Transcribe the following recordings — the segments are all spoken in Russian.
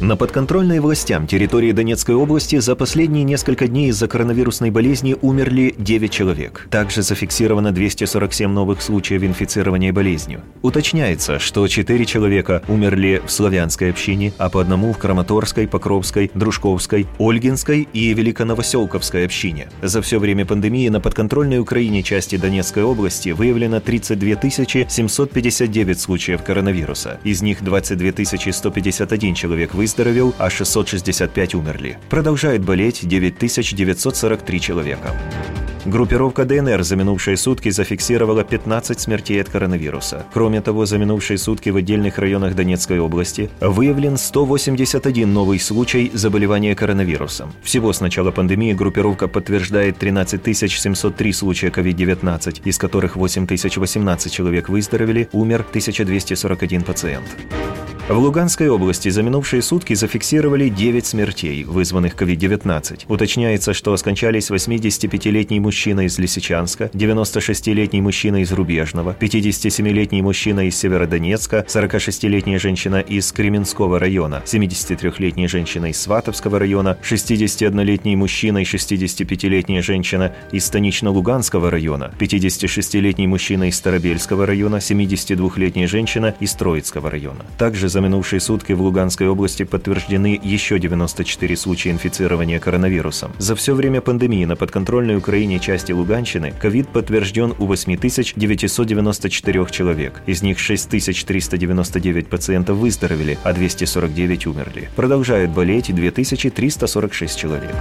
На подконтрольной властям территории Донецкой области за последние несколько дней из-за коронавирусной болезни умерли 9 человек. Также зафиксировано 247 новых случаев инфицирования болезнью. Уточняется, что 4 человека умерли в славянской общине, а по одному в Краматорской, Покровской, Дружковской, Ольгинской и Великоновоселковской общине. За все время пандемии на подконтрольной Украине части Донецкой области выявлено 32 759 случаев коронавируса. Из них 22 151 человек выздоровели выздоровел, а 665 умерли. Продолжает болеть 9943 человека. Группировка ДНР за минувшие сутки зафиксировала 15 смертей от коронавируса. Кроме того, за минувшие сутки в отдельных районах Донецкой области выявлен 181 новый случай заболевания коронавирусом. Всего с начала пандемии группировка подтверждает 13 703 случая COVID-19, из которых 8018 человек выздоровели, умер 1241 пациент. В Луганской области за минувшие сутки зафиксировали 9 смертей, вызванных COVID-19. Уточняется, что скончались 85-летний мужчина из Лисичанска, 96-летний мужчина из Рубежного, 57-летний мужчина из Северодонецка, 46-летняя женщина из Кременского района, 73-летняя женщина из Сватовского района, 61-летний мужчина и 65-летняя женщина из Станично-Луганского района, 56-летний мужчина из Старобельского района, 72-летняя женщина из Троицкого района. Также за минувшие сутки в Луганской области подтверждены еще 94 случая инфицирования коронавирусом. За все время пандемии на подконтрольной Украине части Луганщины ковид подтвержден у 8994 человек. Из них 6399 пациентов выздоровели, а 249 умерли. Продолжают болеть 2346 человек.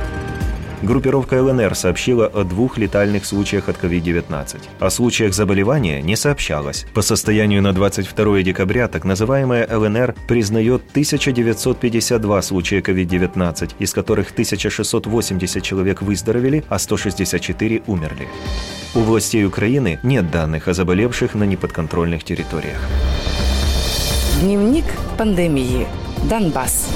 Группировка ЛНР сообщила о двух летальных случаях от COVID-19. О случаях заболевания не сообщалось. По состоянию на 22 декабря так называемая ЛНР признает 1952 случая COVID-19, из которых 1680 человек выздоровели, а 164 умерли. У властей Украины нет данных о заболевших на неподконтрольных территориях. Дневник пандемии. Донбасс.